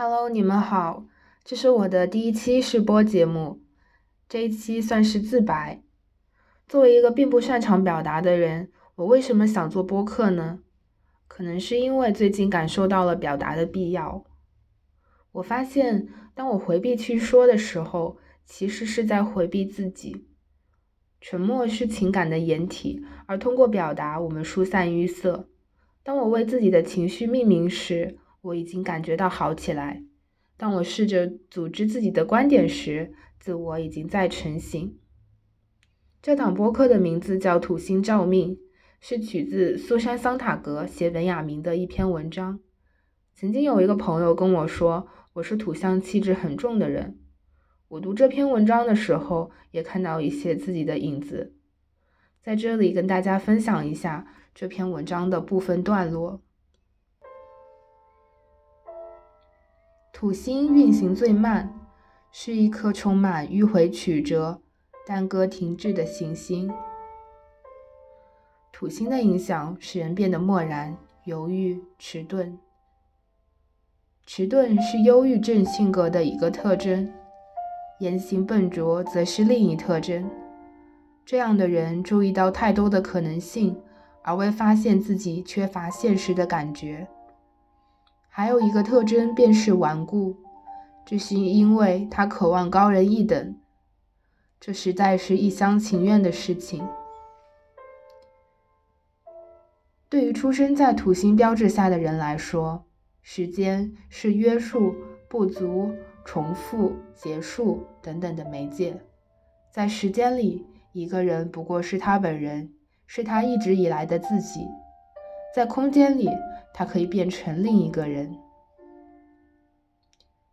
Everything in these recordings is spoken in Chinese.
Hello，你们好，这是我的第一期试播节目，这一期算是自白。作为一个并不擅长表达的人，我为什么想做播客呢？可能是因为最近感受到了表达的必要。我发现，当我回避去说的时候，其实是在回避自己。沉默是情感的掩体，而通过表达，我们疏散淤塞。当我为自己的情绪命名时，我已经感觉到好起来。当我试着组织自己的观点时，自我已经在成型。这档播客的名字叫《土星照命》，是取自苏珊·桑塔格写本雅明的一篇文章。曾经有一个朋友跟我说，我是土象气质很重的人。我读这篇文章的时候，也看到一些自己的影子。在这里跟大家分享一下这篇文章的部分段落。土星运行最慢，是一颗充满迂回曲折、耽搁停滞的行星。土星的影响使人变得漠然、犹豫、迟钝。迟钝是忧郁症性格的一个特征，言行笨拙则是另一特征。这样的人注意到太多的可能性，而未发现自己缺乏现实的感觉。还有一个特征便是顽固，这是因为他渴望高人一等，这实在是一厢情愿的事情。对于出生在土星标志下的人来说，时间是约束、不足、重复、结束等等的媒介。在时间里，一个人不过是他本人，是他一直以来的自己；在空间里，他可以变成另一个人。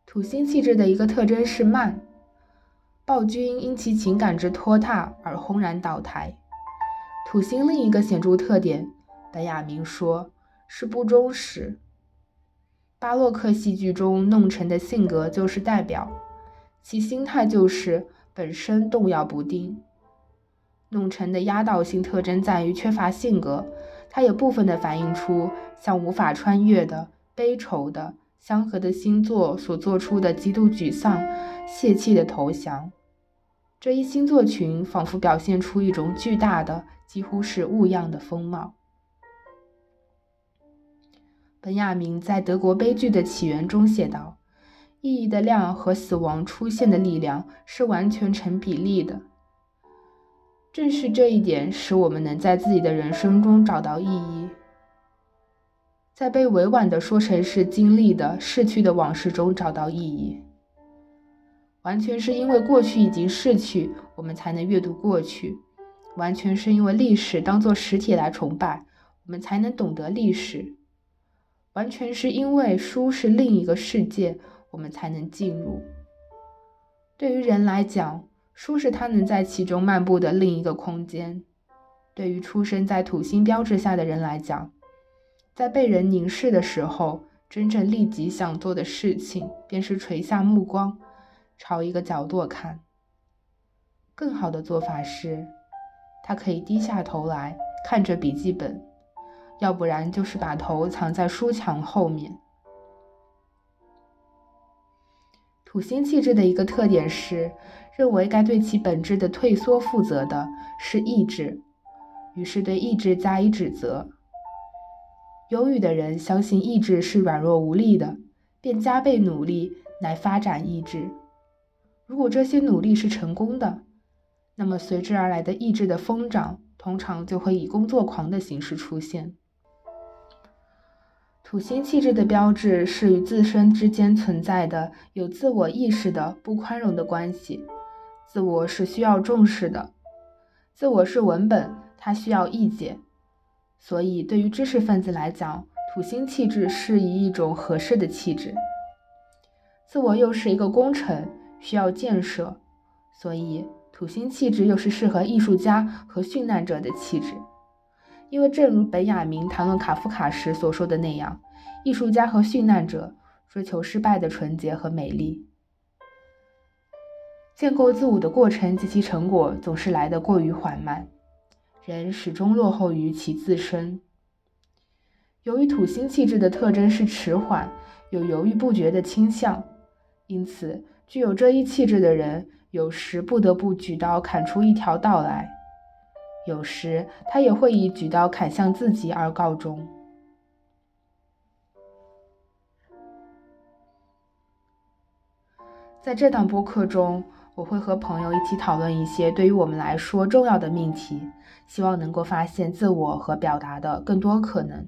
土星气质的一个特征是慢，暴君因其情感之拖沓而轰然倒台。土星另一个显著特点，白雅明说是不忠实。巴洛克戏剧中弄臣的性格就是代表，其心态就是本身动摇不定。弄臣的压倒性特征在于缺乏性格。它也部分的反映出像无法穿越的悲愁的相合的星座所做出的极度沮丧、泄气的投降。这一星座群仿佛表现出一种巨大的、几乎是物样的风貌。本雅明在《德国悲剧的起源》中写道：“意义的量和死亡出现的力量是完全成比例的。”正是这一点，使我们能在自己的人生中找到意义，在被委婉地说成是经历的逝去的往事中找到意义。完全是因为过去已经逝去，我们才能阅读过去；完全是因为历史当作实体来崇拜，我们才能懂得历史；完全是因为书是另一个世界，我们才能进入。对于人来讲，书是他能在其中漫步的另一个空间。对于出生在土星标志下的人来讲，在被人凝视的时候，真正立即想做的事情便是垂下目光，朝一个角落看。更好的做法是，他可以低下头来看着笔记本，要不然就是把头藏在书墙后面。土星气质的一个特点是。认为该对其本质的退缩负责的是意志，于是对意志加以指责。忧郁的人相信意志是软弱无力的，便加倍努力来发展意志。如果这些努力是成功的，那么随之而来的意志的疯长，通常就会以工作狂的形式出现。土星气质的标志是与自身之间存在的有自我意识的不宽容的关系。自我是需要重视的，自我是文本，它需要意解。所以，对于知识分子来讲，土星气质是以一种合适的气质。自我又是一个工程，需要建设，所以土星气质又是适合艺术家和殉难者的气质。因为，正如本雅明谈论卡夫卡时所说的那样，艺术家和殉难者追求失败的纯洁和美丽。建构自我的过程及其成果总是来得过于缓慢，人始终落后于其自身。由于土星气质的特征是迟缓，有犹豫不决的倾向，因此具有这一气质的人，有时不得不举刀砍出一条道来，有时他也会以举刀砍向自己而告终。在这档播客中，我会和朋友一起讨论一些对于我们来说重要的命题，希望能够发现自我和表达的更多可能。